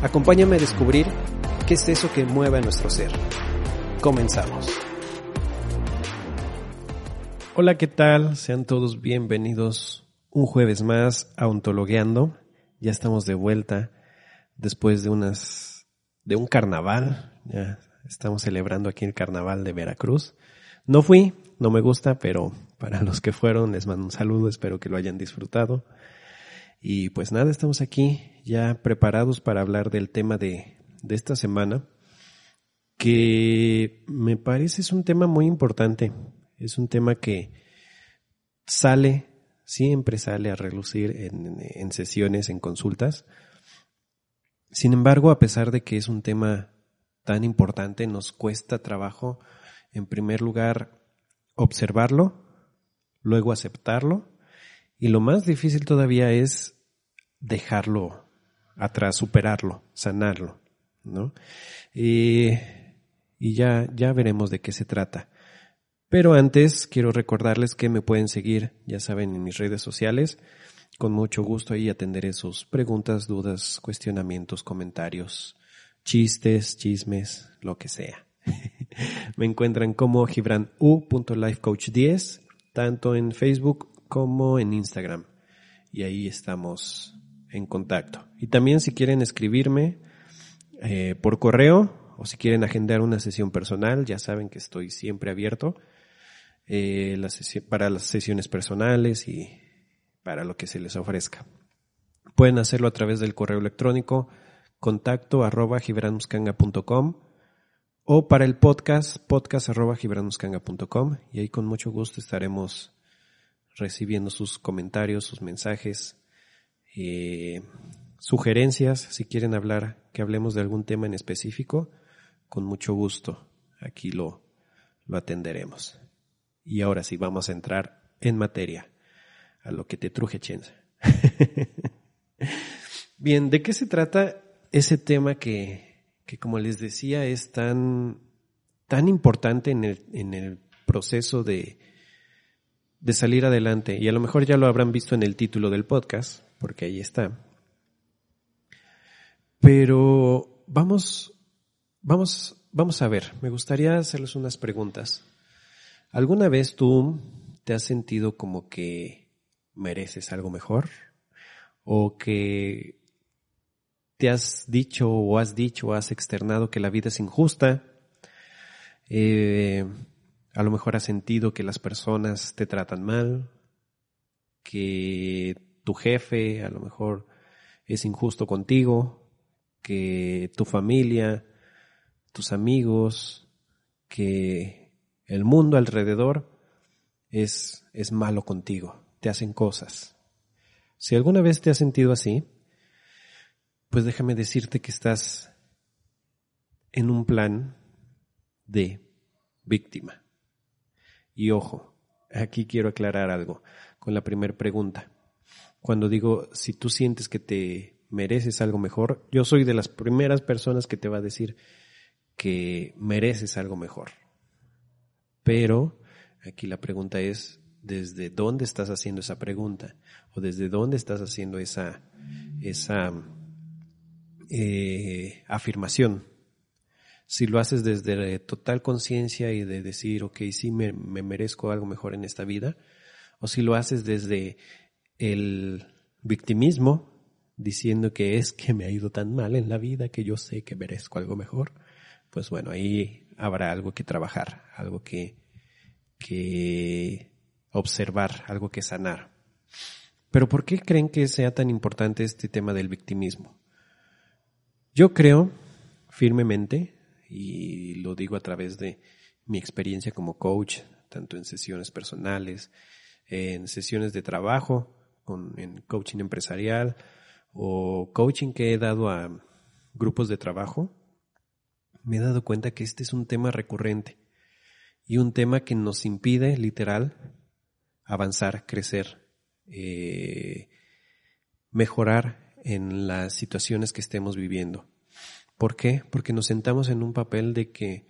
Acompáñame a descubrir qué es eso que mueve nuestro ser. Comenzamos. Hola, ¿qué tal? Sean todos bienvenidos un jueves más a Ontologueando. Ya estamos de vuelta después de unas de un carnaval. Ya estamos celebrando aquí el carnaval de Veracruz. No fui, no me gusta, pero para los que fueron les mando un saludo, espero que lo hayan disfrutado. Y pues nada, estamos aquí ya preparados para hablar del tema de, de esta semana, que me parece es un tema muy importante. Es un tema que sale, siempre sale a relucir en, en sesiones, en consultas. Sin embargo, a pesar de que es un tema tan importante, nos cuesta trabajo, en primer lugar, observarlo, luego aceptarlo y lo más difícil todavía es dejarlo atrás, superarlo, sanarlo, ¿no? Y, y ya, ya veremos de qué se trata. Pero antes quiero recordarles que me pueden seguir, ya saben, en mis redes sociales. Con mucho gusto ahí atenderé sus preguntas, dudas, cuestionamientos, comentarios, chistes, chismes, lo que sea. me encuentran como gibranu.lifecoach10, tanto en Facebook como en Instagram. Y ahí estamos en contacto. Y también si quieren escribirme eh, por correo o si quieren agendar una sesión personal, ya saben que estoy siempre abierto eh, para las sesiones personales y para lo que se les ofrezca. Pueden hacerlo a través del correo electrónico contacto arroba o para el podcast podcast arroba y ahí con mucho gusto estaremos recibiendo sus comentarios, sus mensajes, eh, sugerencias, si quieren hablar, que hablemos de algún tema en específico, con mucho gusto, aquí lo, lo atenderemos. Y ahora sí, vamos a entrar en materia, a lo que te truje, Chenza. Bien, ¿de qué se trata ese tema que, que como les decía, es tan, tan importante en el, en el proceso de, de salir adelante. Y a lo mejor ya lo habrán visto en el título del podcast, porque ahí está. Pero vamos, vamos, vamos a ver. Me gustaría hacerles unas preguntas. ¿Alguna vez tú te has sentido como que mereces algo mejor? ¿O que te has dicho o has dicho o has externado que la vida es injusta? Eh, a lo mejor has sentido que las personas te tratan mal, que tu jefe a lo mejor es injusto contigo, que tu familia, tus amigos, que el mundo alrededor es, es malo contigo, te hacen cosas. Si alguna vez te has sentido así, pues déjame decirte que estás en un plan de víctima. Y ojo, aquí quiero aclarar algo con la primera pregunta. Cuando digo, si tú sientes que te mereces algo mejor, yo soy de las primeras personas que te va a decir que mereces algo mejor. Pero aquí la pregunta es, ¿desde dónde estás haciendo esa pregunta? ¿O desde dónde estás haciendo esa, esa eh, afirmación? Si lo haces desde total conciencia y de decir, ok, sí me, merezco algo mejor en esta vida, o si lo haces desde el victimismo diciendo que es que me ha ido tan mal en la vida que yo sé que merezco algo mejor, pues bueno, ahí habrá algo que trabajar, algo que, que observar, algo que sanar. Pero ¿por qué creen que sea tan importante este tema del victimismo? Yo creo firmemente, y lo digo a través de mi experiencia como coach, tanto en sesiones personales, en sesiones de trabajo, en coaching empresarial o coaching que he dado a grupos de trabajo, me he dado cuenta que este es un tema recurrente y un tema que nos impide literal avanzar, crecer, eh, mejorar en las situaciones que estemos viviendo. ¿Por qué? Porque nos sentamos en un papel de que,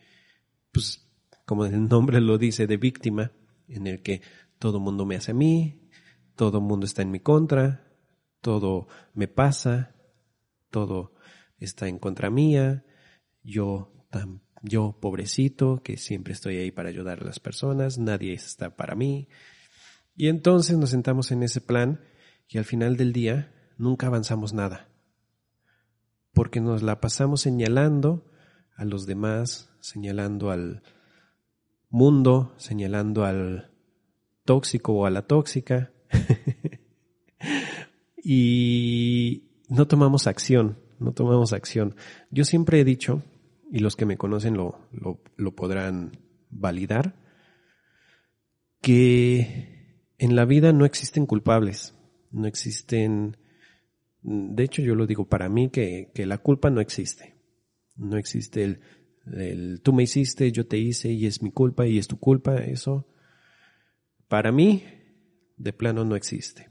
pues, como el nombre lo dice, de víctima, en el que todo mundo me hace a mí, todo mundo está en mi contra, todo me pasa, todo está en contra mía, yo tan, yo pobrecito que siempre estoy ahí para ayudar a las personas, nadie está para mí. Y entonces nos sentamos en ese plan y al final del día nunca avanzamos nada. Porque nos la pasamos señalando a los demás, señalando al mundo, señalando al tóxico o a la tóxica. y no tomamos acción, no tomamos acción. Yo siempre he dicho, y los que me conocen lo, lo, podrán validar, que en la vida no existen culpables, no existen, de hecho yo lo digo para mí que, que la culpa no existe, no existe el, el, tú me hiciste, yo te hice y es mi culpa y es tu culpa, eso para mí de plano no existe.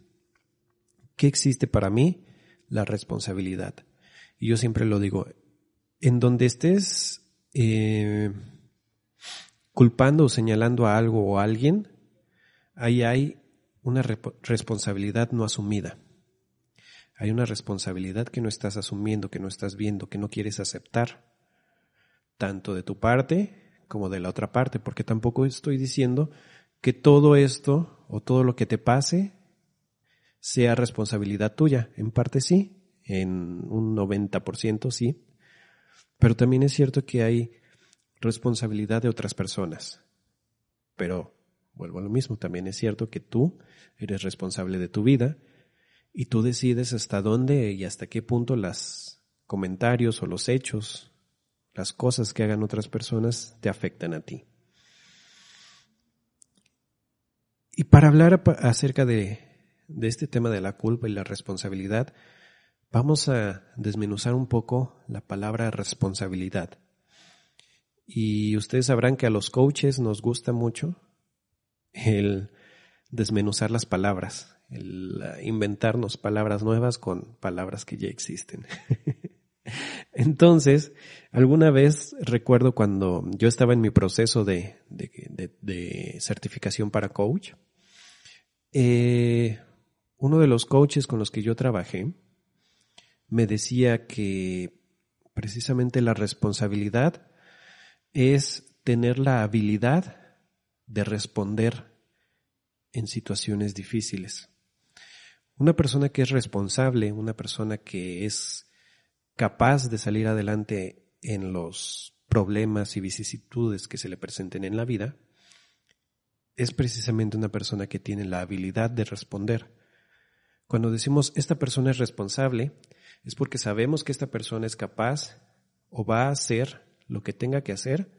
¿Qué existe para mí? La responsabilidad. Y yo siempre lo digo, en donde estés eh, culpando o señalando a algo o a alguien, ahí hay una responsabilidad no asumida. Hay una responsabilidad que no estás asumiendo, que no estás viendo, que no quieres aceptar, tanto de tu parte como de la otra parte, porque tampoco estoy diciendo que todo esto o todo lo que te pase sea responsabilidad tuya. En parte sí, en un 90% sí, pero también es cierto que hay responsabilidad de otras personas. Pero vuelvo a lo mismo, también es cierto que tú eres responsable de tu vida y tú decides hasta dónde y hasta qué punto los comentarios o los hechos, las cosas que hagan otras personas te afectan a ti. Y para hablar acerca de, este tema de la culpa y la responsabilidad, vamos a desmenuzar un poco la palabra responsabilidad. Y ustedes sabrán que a los coaches nos gusta mucho el desmenuzar las palabras, el inventarnos palabras nuevas con palabras que ya existen. Entonces, alguna vez recuerdo cuando yo estaba en mi proceso de, de certificación para coach, eh, uno de los coaches con los que yo trabajé me decía que precisamente la responsabilidad es tener la habilidad de responder en situaciones difíciles. Una persona que es responsable, una persona que es capaz de salir adelante en los problemas y vicisitudes que se le presenten en la vida, es precisamente una persona que tiene la habilidad de responder. Cuando decimos esta persona es responsable, es porque sabemos que esta persona es capaz o va a hacer lo que tenga que hacer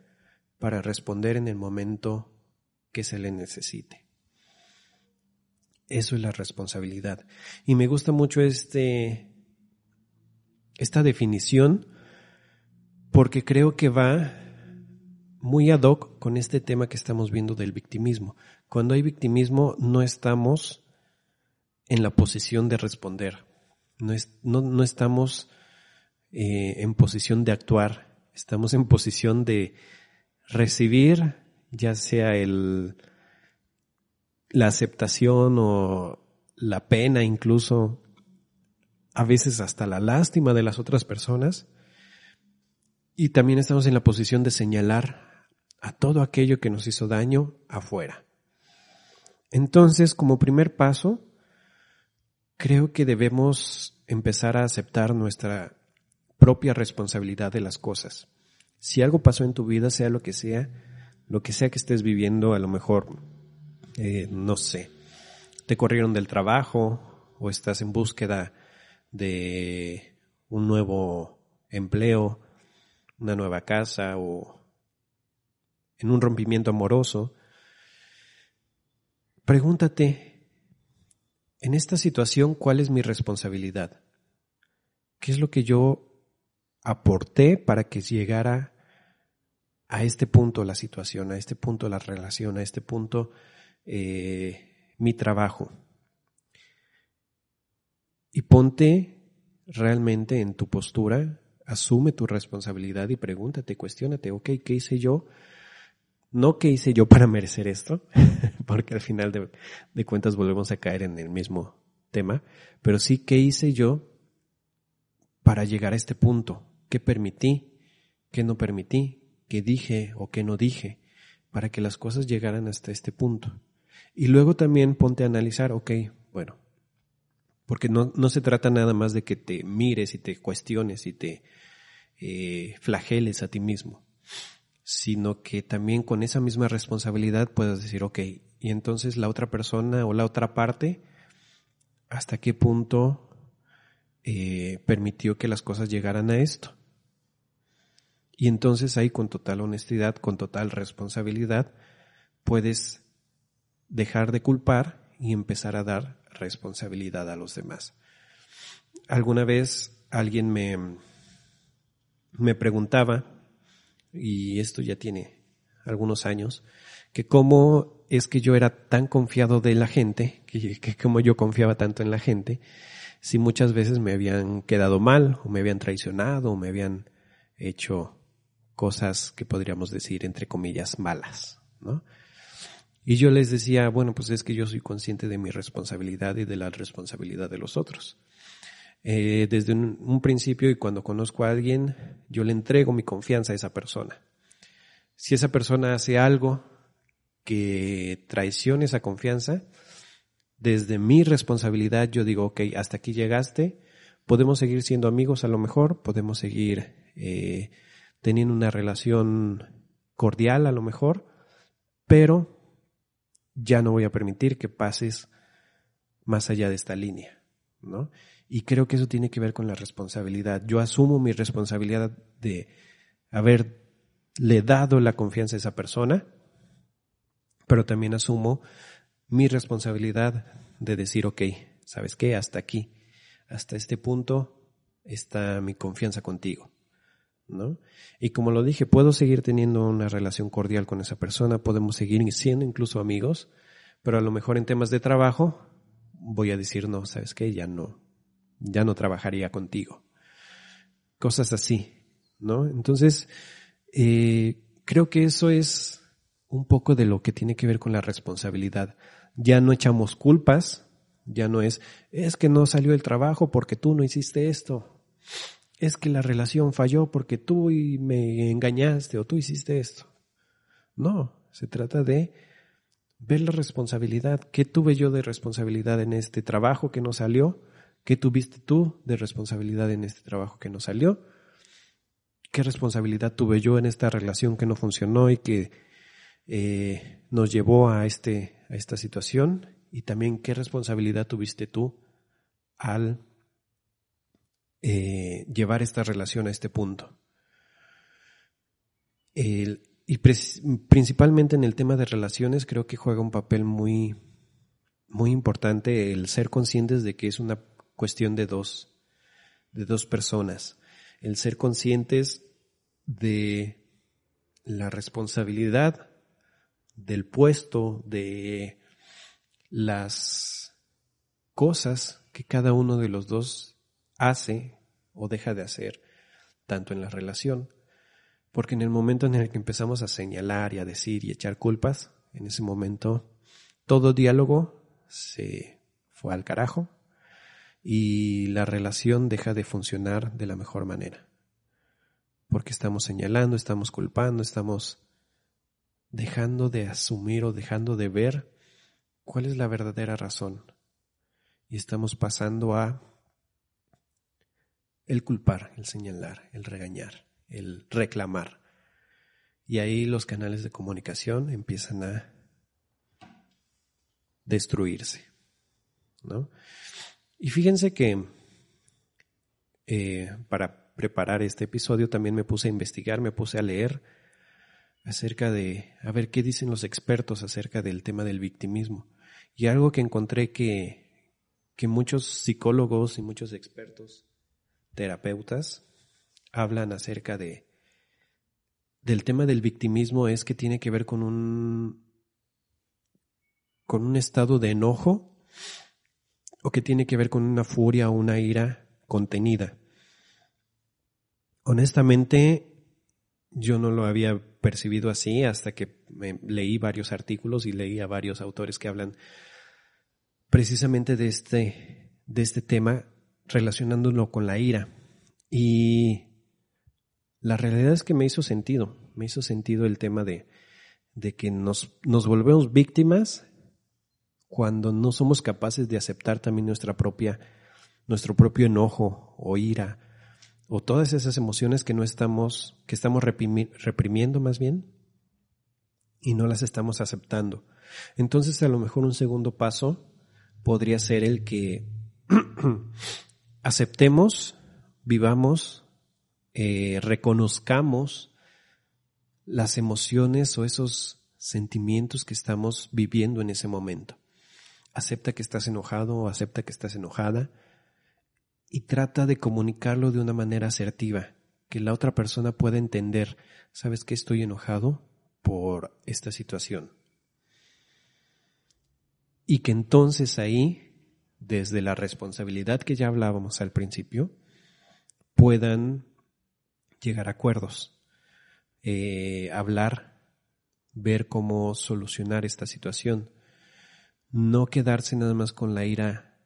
para responder en el momento que se le necesite. Eso es la responsabilidad. Y me gusta mucho este, esta definición porque creo que va muy ad hoc con este tema que estamos viendo del victimismo. Cuando hay victimismo no estamos en la posición de responder, no, no, estamos eh, en posición de actuar, estamos en posición de recibir ya sea el, la aceptación o la pena incluso, a veces hasta la lástima de las otras personas, y también estamos en la posición de señalar a todo aquello que nos hizo daño afuera. Entonces, como primer paso, creo que debemos empezar a aceptar nuestra propia responsabilidad de las cosas. Si algo pasó en tu vida, sea lo que sea, lo que sea que estés viviendo, a lo mejor, eh, no sé, te corrieron del trabajo o estás en búsqueda de un nuevo empleo, una nueva casa o en un rompimiento amoroso, pregúntate, en esta situación, ¿cuál es mi responsabilidad? ¿Qué es lo que yo aporté para que llegara a este punto la situación, a este punto la relación, a este punto eh, mi trabajo? Y ponte realmente en tu postura, asume tu responsabilidad y pregúntate, cuestionate, ok, ¿qué hice yo? No qué hice yo para merecer esto, porque al final de, de cuentas volvemos a caer en el mismo tema, pero sí qué hice yo para llegar a este punto, qué permití, qué no permití, qué dije o qué no dije, para que las cosas llegaran hasta este punto. Y luego también ponte a analizar, ok, bueno, porque no, no se trata nada más de que te mires y te cuestiones y te eh, flageles a ti mismo, sino que también con esa misma responsabilidad puedas decir, ok, y entonces la otra persona o la otra parte, ¿hasta qué punto eh, permitió que las cosas llegaran a esto. Y entonces ahí con total honestidad, con total responsabilidad, puedes dejar de culpar y empezar a dar responsabilidad a los demás. Alguna vez alguien me, me preguntaba, y esto ya tiene algunos años, que cómo es que yo era tan confiado de la gente, que, que como yo confiaba tanto en la gente, si muchas veces me habían quedado mal o me habían traicionado o me habían hecho cosas que podríamos decir entre comillas malas, ¿no? Y yo les decía, bueno, pues es que yo soy consciente de mi responsabilidad y de la responsabilidad de los otros. Eh, desde un, principio y cuando conozco a alguien, yo le entrego mi confianza a esa persona. Si esa persona hace algo que traicione esa confianza, desde mi responsabilidad yo digo, ok, hasta aquí llegaste, podemos seguir siendo amigos a lo mejor, podemos seguir eh, teniendo una relación cordial a lo mejor, pero ya no voy a permitir que pases más allá de esta línea, ¿no? Y creo que eso tiene que ver con la responsabilidad. Yo asumo mi responsabilidad de haberle dado la confianza a esa persona, pero también asumo mi responsabilidad de decir, ok, ¿sabes qué? Hasta aquí, hasta este punto está mi confianza contigo. ¿No? Y como lo dije, puedo seguir teniendo una relación cordial con esa persona, podemos seguir siendo incluso amigos, pero a lo mejor en temas de trabajo voy a decir, no, sabes qué, ya no, ya no trabajaría contigo. Cosas así, ¿no? Entonces, eh, creo que eso es un poco de lo que tiene que ver con la responsabilidad ya no echamos culpas, ya no es, es que no salió el trabajo porque tú no hiciste esto, es que la relación falló porque tú me engañaste o tú hiciste esto. No, se trata de ver la responsabilidad. ¿Qué tuve yo de responsabilidad en este trabajo que no salió? ¿Qué tuviste tú de responsabilidad en este trabajo que no salió? ¿Qué responsabilidad tuve yo en esta relación que no funcionó y que eh, nos llevó a este a esta situación y también qué responsabilidad tuviste tú al eh, llevar esta relación a este punto. y principalmente en el tema de relaciones creo que juega un papel muy, muy importante el ser conscientes de que es una cuestión de dos, de dos personas. El ser conscientes de la responsabilidad del puesto, de las cosas que cada uno de los dos hace o deja de hacer, tanto en la relación, porque en el momento en el que empezamos a señalar y a decir y echar culpas, en ese momento todo diálogo se fue al carajo y la relación deja de funcionar de la mejor manera. Porque estamos señalando, estamos culpando, estamos dejando de asumir o dejando de ver cuál es la verdadera razón. y estamos pasando a el culpar, el señalar, el regañar, el reclamar. Y ahí los canales de comunicación empiezan a destruirse. ¿no? Y fíjense que eh, para preparar este episodio también me puse a investigar, me puse a leer acerca de, a ver qué dicen los expertos acerca del tema del victimismo. Y algo que encontré que, que muchos psicólogos y muchos expertos, terapeutas, hablan acerca de, del tema del victimismo es que tiene que ver con un, con un estado de enojo o que tiene que ver con una furia o una ira contenida. Honestamente, yo no lo había percibido así hasta que leí varios artículos y leí a varios autores que hablan precisamente de este, de este tema relacionándolo con la ira. Y la realidad es que me hizo sentido, me hizo sentido el tema de, de que nos, nos volvemos víctimas cuando no somos capaces de aceptar también nuestra propia, nuestro propio enojo o ira o todas esas emociones que no estamos, que estamos reprimiendo más bien y no las estamos aceptando. Entonces a lo mejor un segundo paso podría ser el que aceptemos, vivamos, eh, reconozcamos las emociones o esos sentimientos que estamos viviendo en ese momento. Acepta que estás enojado o acepta que estás enojada y trata de comunicarlo de una manera asertiva, que la otra persona pueda entender, sabes que estoy enojado por esta situación. Y que entonces ahí, desde la responsabilidad que ya hablábamos al principio, puedan llegar a acuerdos, eh, hablar, ver cómo solucionar esta situación, no quedarse nada más con la ira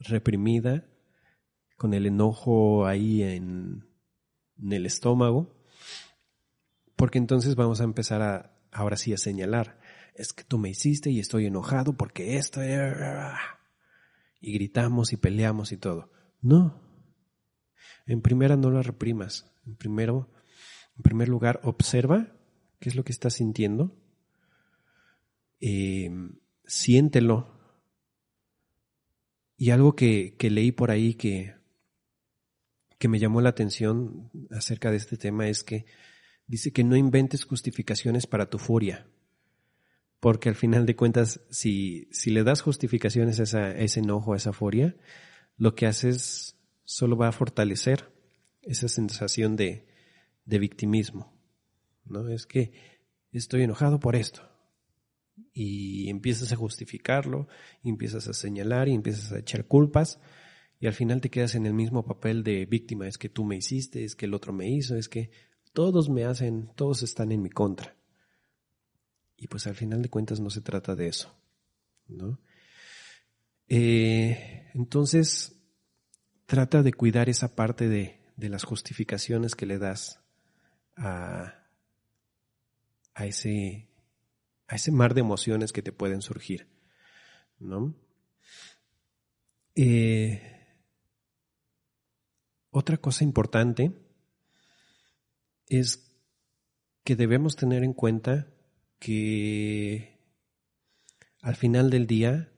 reprimida con el enojo ahí en, el estómago, porque entonces vamos a empezar a, ahora sí, a señalar, es que tú me hiciste y estoy enojado porque esto... Y gritamos y peleamos y todo. No. En primera no la reprimas. En primero, en primer lugar, observa qué es lo que estás sintiendo. Eh, siéntelo. Y algo que, que leí por ahí que que me llamó la atención acerca de este tema es que dice que no inventes justificaciones para tu furia. Porque al final de cuentas, si, si le das justificaciones a, esa, ese enojo, a esa furia, lo que haces solo va a fortalecer esa sensación de, de victimismo. ¿no? Es que estoy enojado por esto. Y empiezas a justificarlo, empiezas a señalar, y empiezas a echar culpas, y al final te quedas en el mismo papel de víctima, es que tú me hiciste, es que el otro me hizo, es que todos me hacen, todos están en mi contra. Y pues al final de cuentas no se trata de eso, ¿no? Eh, entonces, trata de cuidar esa parte de, de las justificaciones que le das a, a, ese, a ese mar de emociones que te pueden surgir, ¿no? Eh, otra cosa importante es que debemos tener en cuenta que al final del día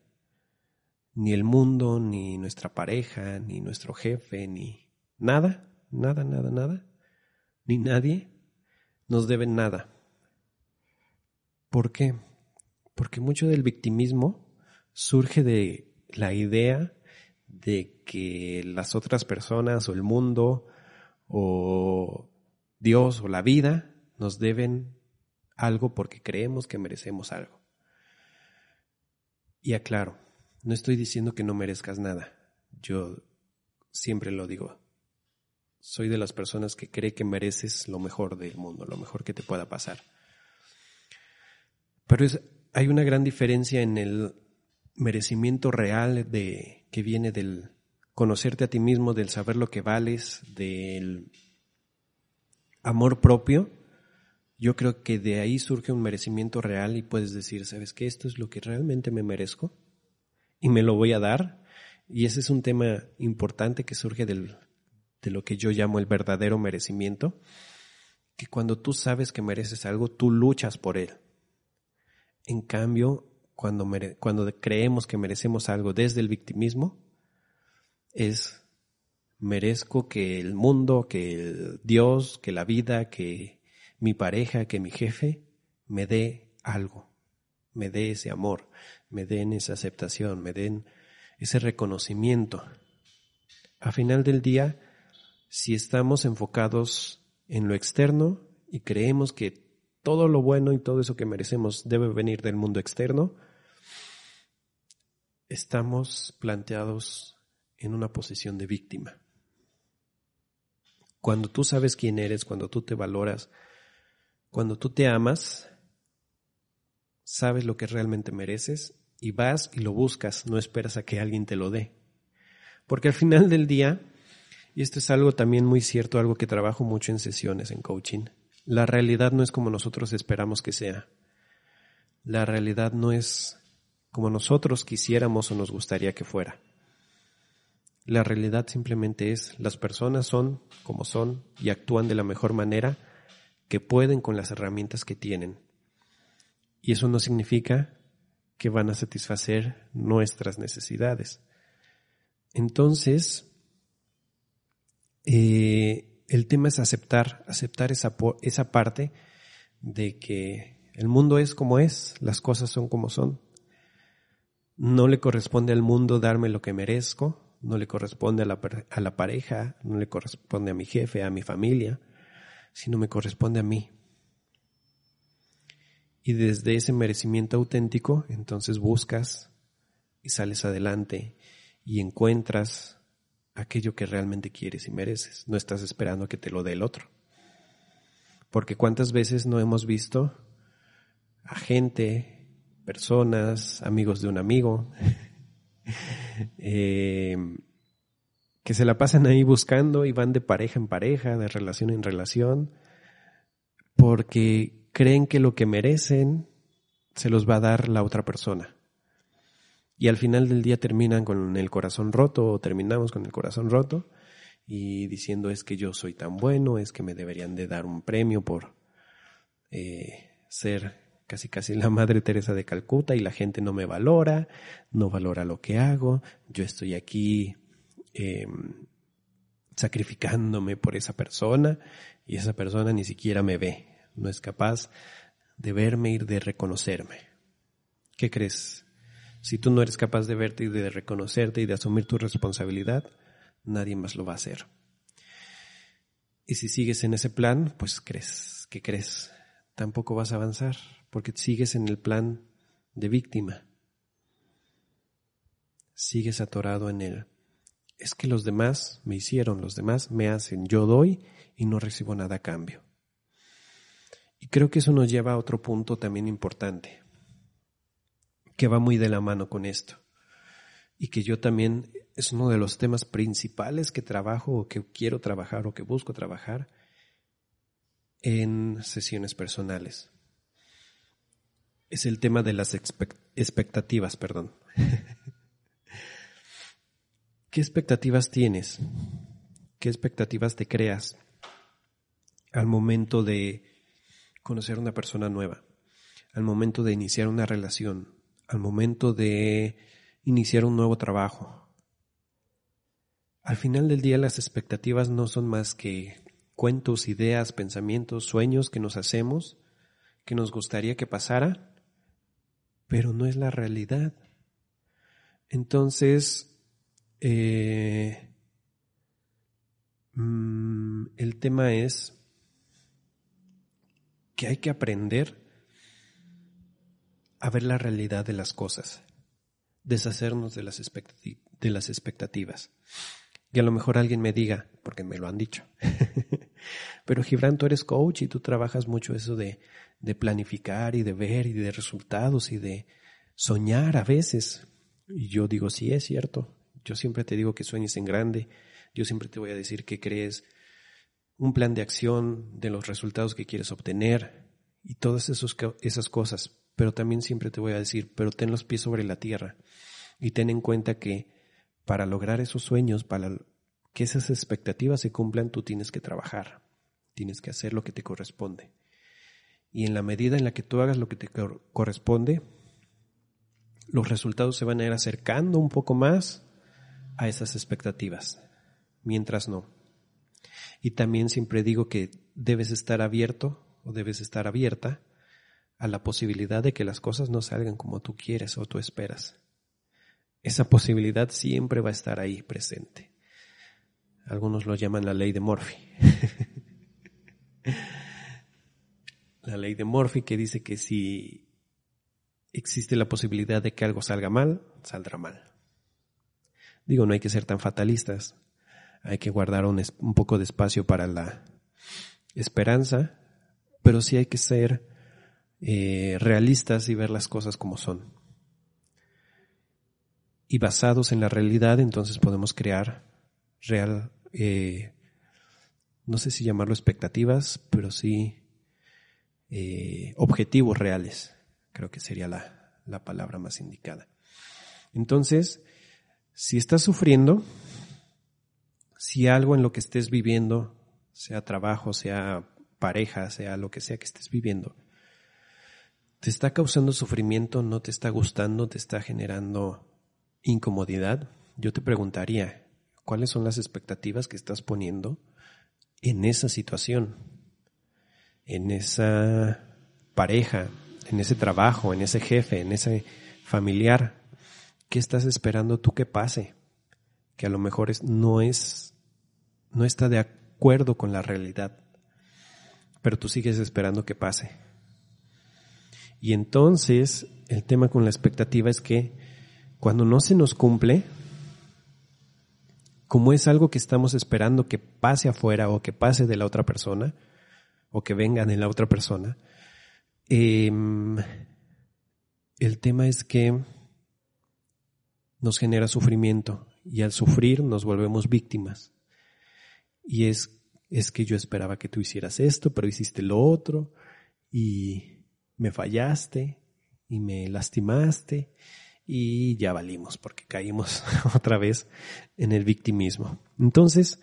ni el mundo, ni nuestra pareja, ni nuestro jefe, ni nada, nada, nada, nada, ni nadie nos deben nada. ¿Por qué? Porque mucho del victimismo surge de la idea de que las otras personas o el mundo o Dios o la vida nos deben algo porque creemos que merecemos algo. Y aclaro, no estoy diciendo que no merezcas nada. Yo siempre lo digo. Soy de las personas que cree que mereces lo mejor del mundo, lo mejor que te pueda pasar. Pero hay una gran diferencia en el merecimiento real de, que viene del conocerte a ti mismo, del saber lo que vales, del amor propio, yo creo que de ahí surge un merecimiento real y puedes decir, ¿sabes qué? Esto es lo que realmente me merezco y me lo voy a dar Y ese es un tema importante que surge del, de lo que yo llamo el verdadero merecimiento, que cuando tú sabes que mereces algo, tú luchas por él. En cambio, cuando, cuando creemos que merecemos algo desde el victimismo, es merezco que el mundo, que el Dios, que la vida, que mi pareja, que mi jefe me dé algo, me dé ese amor, me den esa aceptación, me den ese reconocimiento. A final del día, si estamos enfocados en lo externo y creemos que todo lo bueno y todo eso que merecemos debe venir del mundo externo, estamos planteados en una posición de víctima. Cuando tú sabes quién eres, cuando tú te valoras, cuando tú te amas, sabes lo que realmente mereces y vas y lo buscas, no esperas a que alguien te lo dé. Porque al final del día, y esto es algo también muy cierto, algo que trabajo mucho en sesiones, en coaching, la realidad no es como nosotros esperamos que sea. La realidad no es como nosotros quisiéramos o nos gustaría que fuera. La realidad simplemente es las personas son como son y actúan de la mejor manera que pueden con las herramientas que tienen. Y eso no significa que van a satisfacer nuestras necesidades. Entonces, eh, el tema es aceptar, aceptar esa, esa parte de que el mundo es como es, las cosas son como son. No le corresponde al mundo darme lo que merezco, no le corresponde a la, a la pareja, no le corresponde a mi jefe, a mi familia, sino me corresponde a mí. Y desde ese merecimiento auténtico, entonces buscas y sales adelante y encuentras aquello que realmente quieres y mereces. No estás esperando que te lo dé el otro. Porque cuántas veces no hemos visto a gente, personas, amigos de un amigo, eh, que se la pasan ahí buscando y van de pareja en pareja, de relación en relación, porque creen que lo que merecen se los va a dar la otra persona. Y al final del día terminan con el corazón roto o terminamos con el corazón roto y diciendo es que yo soy tan bueno, es que me deberían de dar un premio por eh, ser casi casi la Madre Teresa de Calcuta y la gente no me valora, no valora lo que hago, yo estoy aquí em, sacrificándome por esa persona y esa persona ni siquiera me ve, no es capaz de verme y de reconocerme. ¿Qué crees? Si tú no eres capaz de verte y de reconocerte y de asumir tu responsabilidad, nadie más lo va a hacer. Y si sigues en ese plan, pues crees, ¿qué crees? Tampoco vas a avanzar, porque sigues en el plan de víctima. Sigues atorado en él. Es que los demás me hicieron, los demás me hacen, yo doy y no recibo nada a cambio. Y creo que eso nos lleva a otro punto también importante que va muy de la mano con esto. Y que yo también es uno de los temas principales que trabajo o que quiero trabajar o que busco trabajar en sesiones personales. Es el tema de las expectativas, perdón. ¿Qué expectativas tienes? ¿Qué expectativas te creas al momento de conocer una persona nueva? Al momento de iniciar una relación, al momento de iniciar un nuevo trabajo. Al final del día las expectativas no son más que cuentos, ideas, pensamientos, sueños que nos hacemos, que nos gustaría que pasara, pero no es la realidad. Entonces, eh, mm, el tema es que hay que aprender a ver la realidad de las cosas, deshacernos de las, de las expectativas. Y a lo mejor alguien me diga, porque me lo han dicho, pero Gibran, tú eres coach y tú trabajas mucho eso de, de planificar y de ver y de resultados y de soñar a veces. Y yo digo, sí, es cierto. Yo siempre te digo que sueñes en grande. Yo siempre te voy a decir que crees un plan de acción de los resultados que quieres obtener y todas esas cosas pero también siempre te voy a decir, pero ten los pies sobre la tierra y ten en cuenta que para lograr esos sueños, para que esas expectativas se cumplan, tú tienes que trabajar, tienes que hacer lo que te corresponde. Y en la medida en la que tú hagas lo que te corresponde, los resultados se van a ir acercando un poco más a esas expectativas, mientras no. Y también siempre digo que debes estar abierto o debes estar abierta a la posibilidad de que las cosas no salgan como tú quieres o tú esperas. Esa posibilidad siempre va a estar ahí presente. Algunos lo llaman la ley de Murphy. la ley de Murphy que dice que si existe la posibilidad de que algo salga mal, saldrá mal. Digo, no hay que ser tan fatalistas. Hay que guardar un, poco de espacio para la esperanza, pero sí hay que ser eh, realistas y ver las cosas como son. Y basados en la realidad, entonces podemos crear real, eh, no sé si llamarlo expectativas, pero sí eh, objetivos reales. Creo que sería la, la palabra más indicada. Entonces, si estás sufriendo, si algo en lo que estés viviendo, sea trabajo, sea pareja, sea lo que sea que estés viviendo, te está causando sufrimiento, no te está gustando, te está generando incomodidad, yo te preguntaría, ¿cuáles son las expectativas que estás poniendo en esa situación? En esa pareja, en ese trabajo, en ese jefe, en ese familiar. ¿Qué estás esperando tú que pase? Que a lo mejor es, no es, no está de acuerdo con la realidad, pero tú sigues esperando que pase. Y entonces el tema con la expectativa es que cuando no se nos cumple, como es algo que estamos esperando que pase afuera o que pase de la otra persona, o que venga de la otra persona, em, el tema es que nos genera sufrimiento y al sufrir nos volvemos víctimas. Y es, es que yo esperaba que tú hicieras esto, pero hiciste lo otro y me fallaste y me lastimaste y ya valimos porque caímos otra vez en el victimismo. Entonces,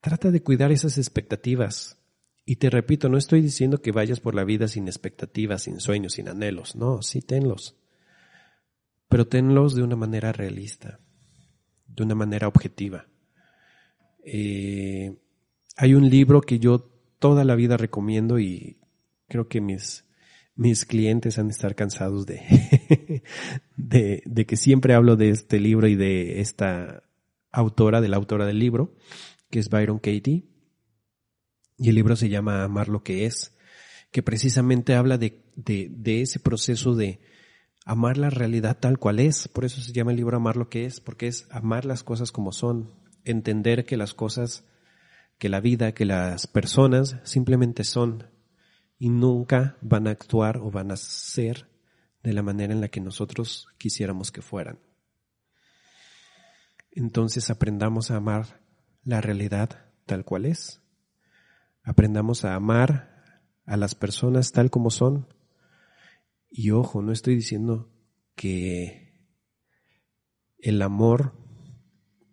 trata de cuidar esas expectativas. Y te repito, no estoy diciendo que vayas por la vida sin expectativas, sin sueños, sin anhelos. No, sí tenlos. Pero tenlos de una manera realista, de una manera objetiva. Eh, hay un libro que yo toda la vida recomiendo y creo que mis mis clientes han de estar cansados de, de, de, que siempre hablo de este libro y de esta autora, de la autora del libro, que es Byron Katie. Y el libro se llama Amar lo que es, que precisamente habla de, de, de ese proceso de amar la realidad tal cual es. Por eso se llama el libro Amar lo que es, porque es amar las cosas como son, entender que las cosas, que la vida, que las personas simplemente son y nunca van a actuar o van a ser de la manera en la que nosotros quisiéramos que fueran. Entonces aprendamos a amar la realidad tal cual es. Aprendamos a amar a las personas tal como son. Y ojo, no estoy diciendo que el amor,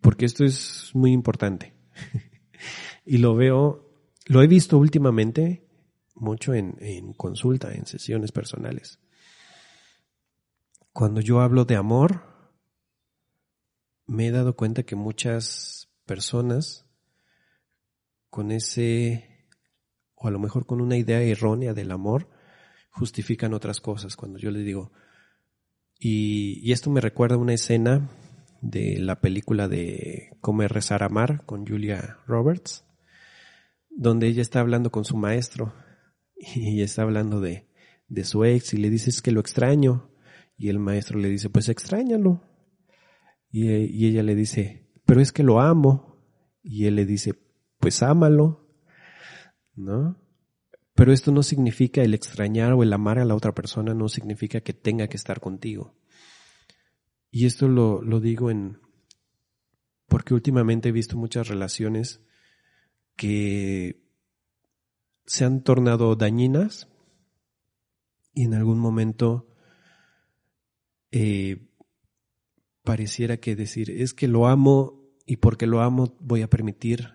porque esto es muy importante. y lo veo, lo he visto últimamente mucho en, en consulta, en sesiones personales. Cuando yo hablo de amor, me he dado cuenta que muchas personas con ese, o a lo mejor con una idea errónea del amor, justifican otras cosas. Cuando yo les digo, y, esto me recuerda una escena de la película de Comer, Rezar, Amar con Julia Roberts, donde ella está hablando con su maestro y está hablando de, de su ex y le dices que lo extraño. Y el maestro le dice, pues extrañalo. Y, y ella le dice, pero es que lo amo. Y él le dice, pues ámalo. ¿No? Pero esto no significa el extrañar o el amar a la otra persona, no significa que tenga que estar contigo. Y esto lo, lo digo en, porque últimamente he visto muchas relaciones que se han tornado dañinas y en algún momento eh, pareciera que decir, es que lo amo y porque lo amo voy a permitir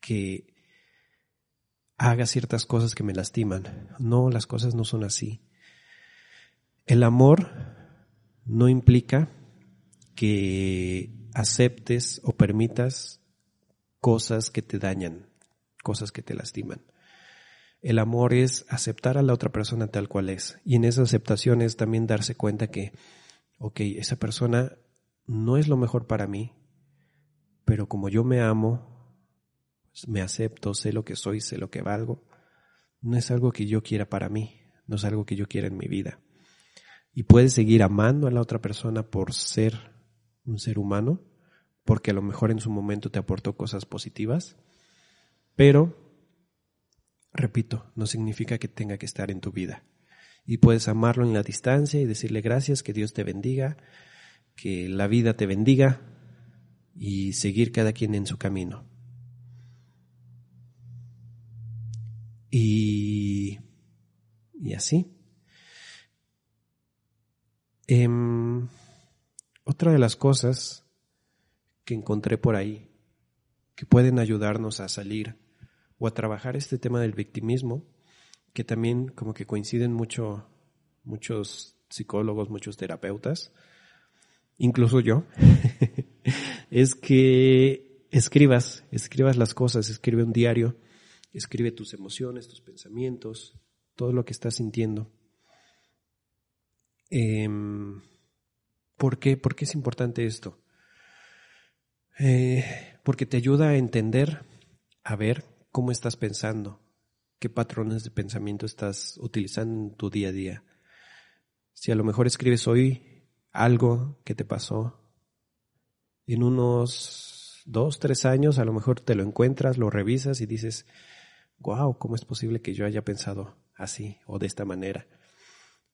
que haga ciertas cosas que me lastiman. No, las cosas no son así. El amor no implica que aceptes o permitas cosas que te dañan, cosas que te lastiman. El amor es aceptar a la otra persona tal cual es. Y en esa aceptación es también darse cuenta que, ok, esa persona no es lo mejor para mí, pero como yo me amo, me acepto, sé lo que soy, sé lo que valgo, no es algo que yo quiera para mí, no es algo que yo quiera en mi vida. Y puedes seguir amando a la otra persona por ser un ser humano, porque a lo mejor en su momento te aportó cosas positivas, pero, repito, no significa que tenga que estar en tu vida. Y puedes amarlo en la distancia y decirle gracias, que Dios te bendiga, que la vida te bendiga y seguir cada quien en su camino. Y, y así. Em, otra de las cosas que encontré por ahí que pueden ayudarnos a salir o a trabajar este tema del victimismo, que también como que coinciden mucho muchos psicólogos, muchos terapeutas, incluso yo, es que escribas, escribas las cosas, escribe un diario, escribe tus emociones, tus pensamientos, todo lo que estás sintiendo. Eh, ¿Por qué? ¿Por qué es importante esto? Eh, porque te ayuda a entender, a ver cómo estás pensando, qué patrones de pensamiento estás utilizando en tu día a día. Si a lo mejor escribes hoy algo que te pasó, en unos dos, tres años a lo mejor te lo encuentras, lo revisas y dices, wow, ¿cómo es posible que yo haya pensado así o de esta manera?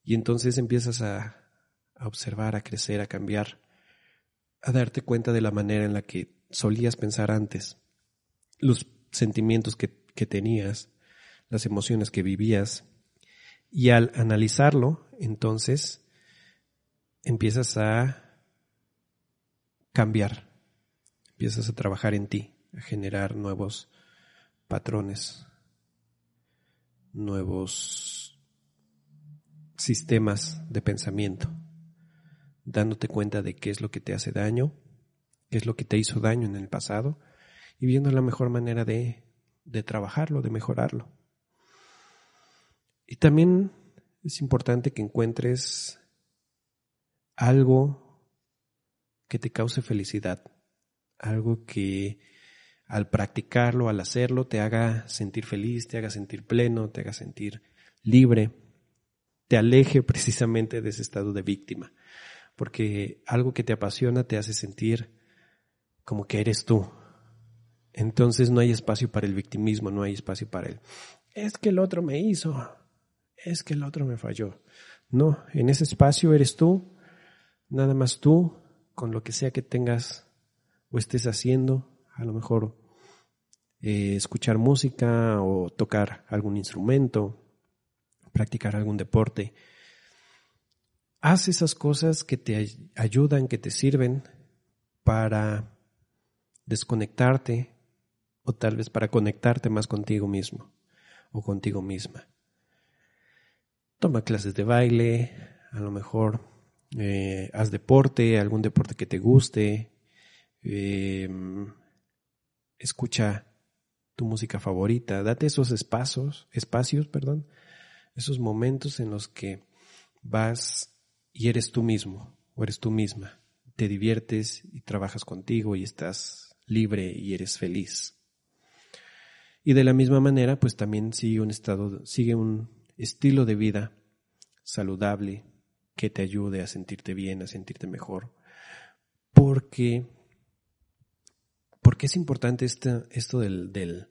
Y entonces empiezas a, observar, a crecer, a cambiar, a darte cuenta de la manera en la que solías pensar antes, los sentimientos que, tenías, las emociones que vivías, y al analizarlo, entonces empiezas a cambiar, empiezas a trabajar en ti, a generar nuevos patrones, nuevos sistemas de pensamiento dándote cuenta de qué es lo que te hace daño, qué es lo que te hizo daño en el pasado y viendo la mejor manera de, de trabajarlo, de mejorarlo. Y también es importante que encuentres algo que te cause felicidad, algo que al practicarlo, al hacerlo, te haga sentir feliz, te haga sentir pleno, te haga sentir libre, te aleje precisamente de ese estado de víctima porque algo que te apasiona te hace sentir como que eres tú. Entonces no hay espacio para el victimismo, no hay espacio para el, es que el otro me hizo, es que el otro me falló. No, en ese espacio eres tú, nada más tú, con lo que sea que tengas o estés haciendo, a lo mejor eh, escuchar música o tocar algún instrumento, practicar algún deporte, haz esas cosas que te ayudan, que te sirven para desconectarte o tal vez para conectarte más contigo mismo o contigo misma. Toma clases de baile, a lo mejor eh, haz deporte, algún deporte que te guste, em, escucha tu música favorita, date esos espacios, espacios, perdón, esos momentos en los que vas y eres tú mismo o eres tú misma. Te diviertes y trabajas contigo y estás libre y eres feliz. Y de la misma manera, pues también sigue un estado, sigue un estilo de vida saludable que te ayude a sentirte bien, a sentirte mejor. Porque, porque es importante este, esto del, del,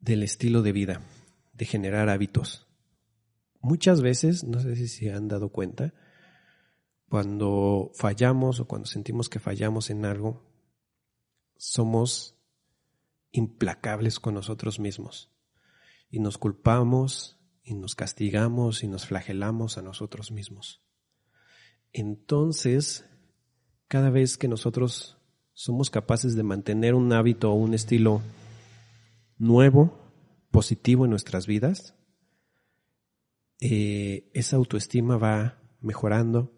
del estilo de vida, de generar hábitos. Muchas veces, no sé si se han dado cuenta, cuando fallamos o cuando sentimos que fallamos en algo, somos implacables con nosotros mismos y nos culpamos y nos castigamos y nos flagelamos a nosotros mismos. entonces cada vez que nosotros somos capaces de mantener un hábito o un estilo nuevo, positivo en nuestras vidas, eh, esa autoestima va mejorando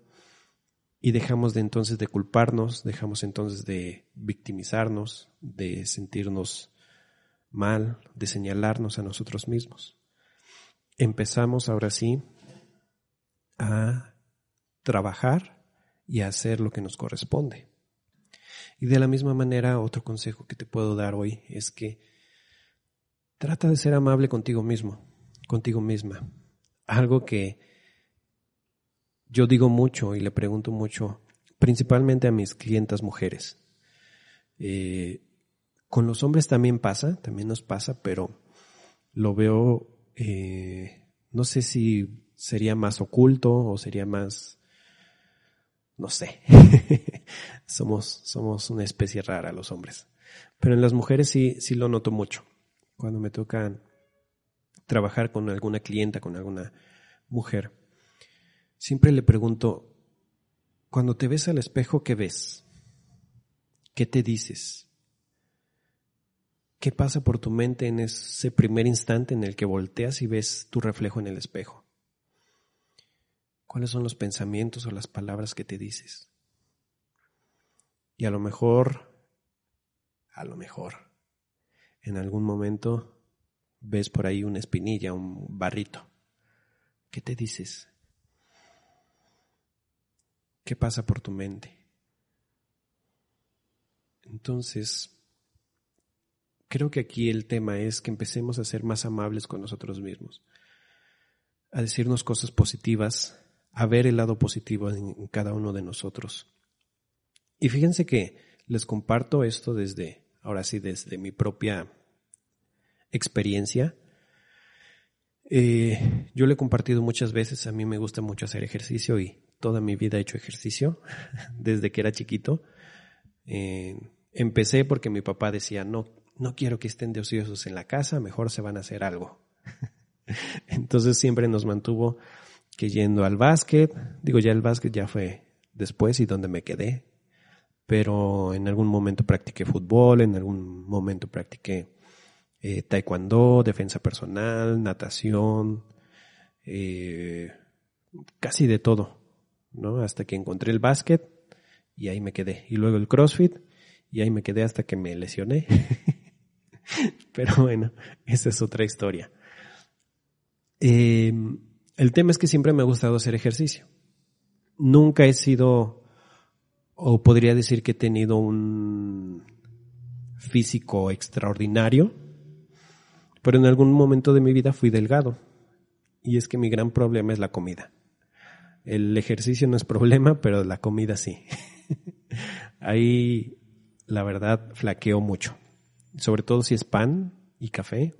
y dejamos de entonces de culparnos, dejamos entonces de victimizarnos, de sentirnos mal, de señalarnos a nosotros mismos. Empezamos ahora sí a trabajar y a hacer lo que nos corresponde. Y de la misma manera, otro consejo que te puedo dar hoy es que trata de ser amable contigo mismo, contigo misma. Algo que yo digo mucho y le pregunto mucho, principalmente a mis clientas mujeres. Eh, con los hombres también pasa, también nos pasa, pero lo veo, eh, no sé si sería más oculto o sería más, no sé, somos, somos una especie rara los hombres. Pero en las mujeres sí, sí lo noto mucho. Cuando me toca trabajar con alguna clienta, con alguna mujer, siempre le pregunto, cuando te ves al espejo, ¿qué ves? ¿Qué te dices? ¿Qué pasa por tu mente en ese primer instante en el que volteas y ves tu reflejo en el espejo? ¿Cuáles son los pensamientos o las palabras que te dices? Y a lo mejor, a lo mejor, en algún momento ves por ahí una espinilla, un barrito. ¿Qué te dices? ¿Qué pasa por tu mente? Entonces, creo que aquí el tema es que empecemos a ser más amables con nosotros mismos, a decirnos cosas positivas, a ver el lado positivo en cada uno de nosotros. Y fíjense que les comparto esto desde, ahora sí, desde mi propia experiencia. Eh, yo le he compartido muchas veces, a mí me gusta mucho hacer ejercicio y toda mi vida he hecho ejercicio desde que era chiquito. Eh, empecé porque mi papá decía, no, no quiero que estén de ociosos en la casa, mejor se van a hacer algo. Entonces siempre nos mantuvo que yendo al básquet, digo ya el básquet ya fue después y donde me quedé, pero en algún momento practiqué fútbol, en algún momento practiqué eh, taekwondo, defensa personal, natación, eh, casi de todo. ¿no? Hasta que encontré el básquet y ahí me quedé. Y luego el CrossFit y ahí me quedé hasta que me lesioné. Pero bueno, esa es otra historia. Em, el tema es que siempre me ha gustado hacer ejercicio. Nunca he sido, o podría decir que he tenido un físico extraordinario, pero en algún momento de mi vida fui delgado. Y es que mi gran problema es la comida. El ejercicio no es problema, pero la comida sí. Ahí, la verdad, flaqueo mucho. Sobre todo si es pan y café,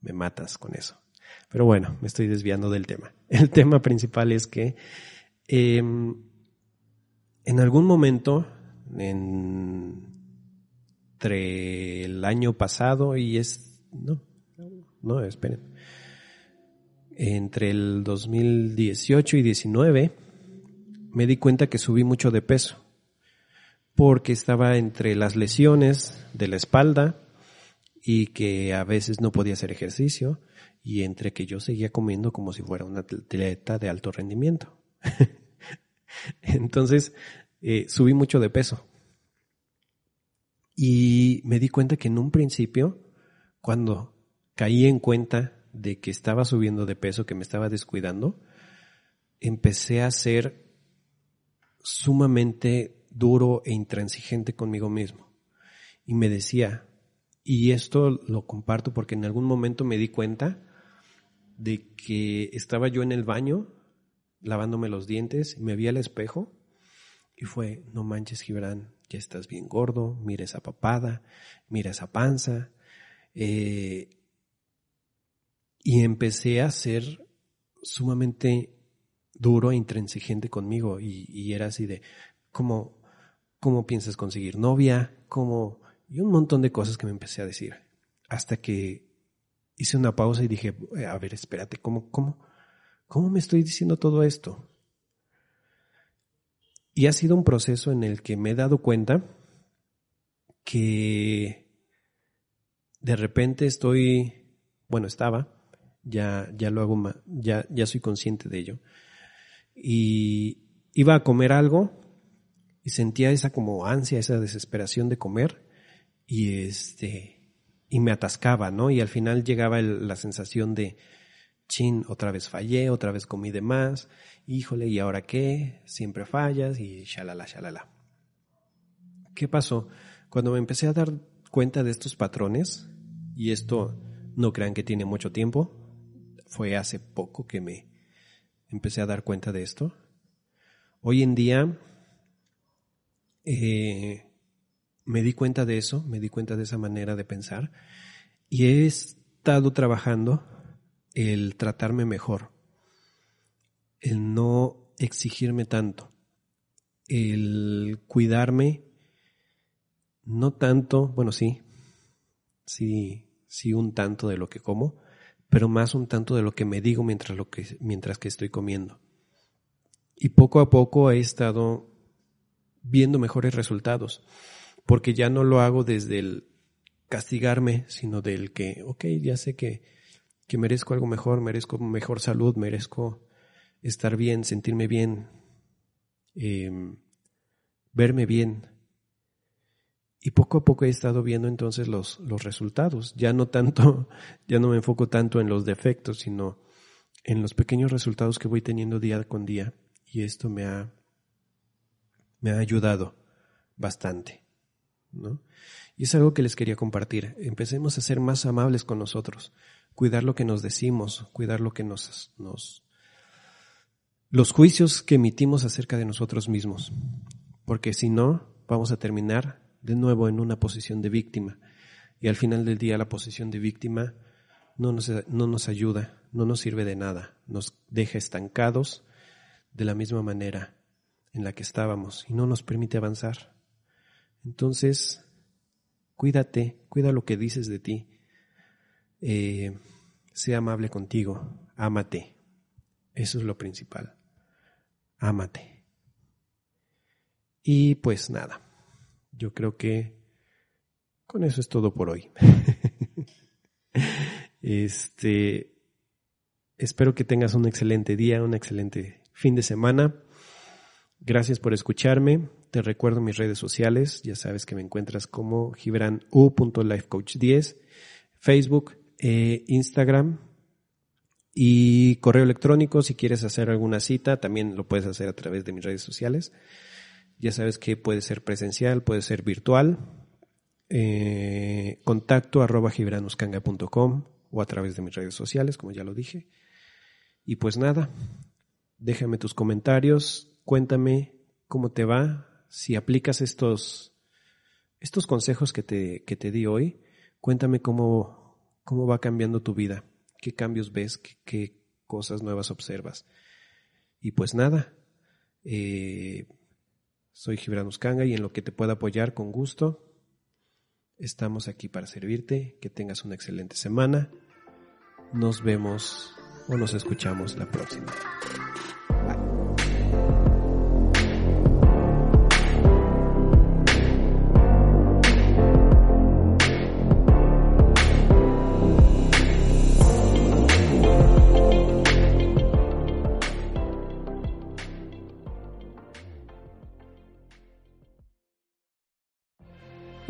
me matas con eso. Pero bueno, me estoy desviando del tema. El tema principal es que em, en algún momento, entre el año pasado y es... No, no, esperen entre el 2018 y 19 me di cuenta que subí mucho de peso porque estaba entre las lesiones de la espalda y que a veces no podía hacer ejercicio y entre que yo seguía comiendo como si fuera una atleta de alto rendimiento. Entonces eh, subí mucho de peso y me di cuenta que en un principio, cuando caí en cuenta de que estaba subiendo de peso, que me estaba descuidando, empecé a ser sumamente duro e intransigente conmigo mismo. Y me decía, y esto lo comparto porque en algún momento me di cuenta de que estaba yo en el baño lavándome los dientes y me vi al espejo y fue, no manches Gibran, ya estás bien gordo, mira esa papada, mira esa panza, eh, y empecé a ser sumamente duro e intransigente conmigo y, era así de, ¿cómo, ¿cómo piensas conseguir novia? ¿Cómo? Y un montón de cosas que me empecé a decir. Hasta que hice una pausa y dije, a ver, espérate, ¿cómo, cómo, cómo me estoy diciendo todo esto? Y ha sido un proceso en el que me he dado cuenta que de repente estoy, bueno, estaba, ya, ya lo hago, ya, ya soy consciente de ello. Y iba a comer algo y sentía esa como ansia, esa desesperación de comer y este, y me atascaba, ¿no? Y al final llegaba la sensación de, chin, otra vez fallé, otra vez comí de más, híjole, ¿y ahora qué? Siempre fallas y shalala, shalala. ¿Qué pasó? Cuando me empecé a dar cuenta de estos patrones, y esto no crean que tiene mucho tiempo, fue hace poco que me empecé a dar cuenta de esto. Hoy en día eh, me di cuenta de eso, me di cuenta de esa manera de pensar y he estado trabajando el tratarme mejor, el no exigirme tanto, el cuidarme, no tanto, bueno, sí, sí, sí un tanto de lo que como, pero más un tanto de lo que me digo mientras, lo que, mientras que estoy comiendo. Y poco a poco he estado viendo mejores resultados, porque ya no lo hago desde el castigarme, sino del que, ok, ya sé que, que merezco algo mejor, merezco mejor salud, merezco estar bien, sentirme bien, em, verme bien. Y poco a poco he estado viendo entonces los, los resultados. Ya no tanto, ya no me enfoco tanto en los defectos, sino en los pequeños resultados que voy teniendo día con día. Y esto me ha, me ha ayudado bastante. ¿No? Y es algo que les quería compartir. Empecemos a ser más amables con nosotros, cuidar lo que nos decimos, cuidar lo que nos, nos los juicios que emitimos acerca de nosotros mismos, porque si no, vamos a terminar de nuevo en una posición de víctima. Y al final del día la posición de víctima no nos, no nos ayuda, no nos sirve de nada, nos deja estancados de la misma manera en la que estábamos y no nos permite avanzar. Entonces, cuídate, cuida lo que dices de ti, eh, sea amable contigo, ámate, eso es lo principal, ámate. Y pues nada, yo creo que con eso es todo por hoy. este, espero que tengas un excelente día, un excelente fin de semana. Gracias por escucharme. Te recuerdo mis redes sociales. Ya sabes que me encuentras como gibranu.lifecoach10, Facebook, eh, Instagram y correo electrónico. Si quieres hacer alguna cita, también lo puedes hacer a través de mis redes sociales. Ya sabes que puede ser presencial, puede ser virtual. Eh, contacto arroba gibranuscanga.com o a través de mis redes sociales, como ya lo dije. Y pues nada, déjame tus comentarios, cuéntame cómo te va, si aplicas estos, estos consejos que te, que te di hoy, cuéntame cómo, cómo va cambiando tu vida, qué cambios ves, qué, cosas nuevas observas. Y pues nada, eh, soy Gibran Uscanga y en lo que te pueda apoyar con gusto, estamos aquí para servirte, que tengas una excelente semana, nos vemos o nos escuchamos la próxima.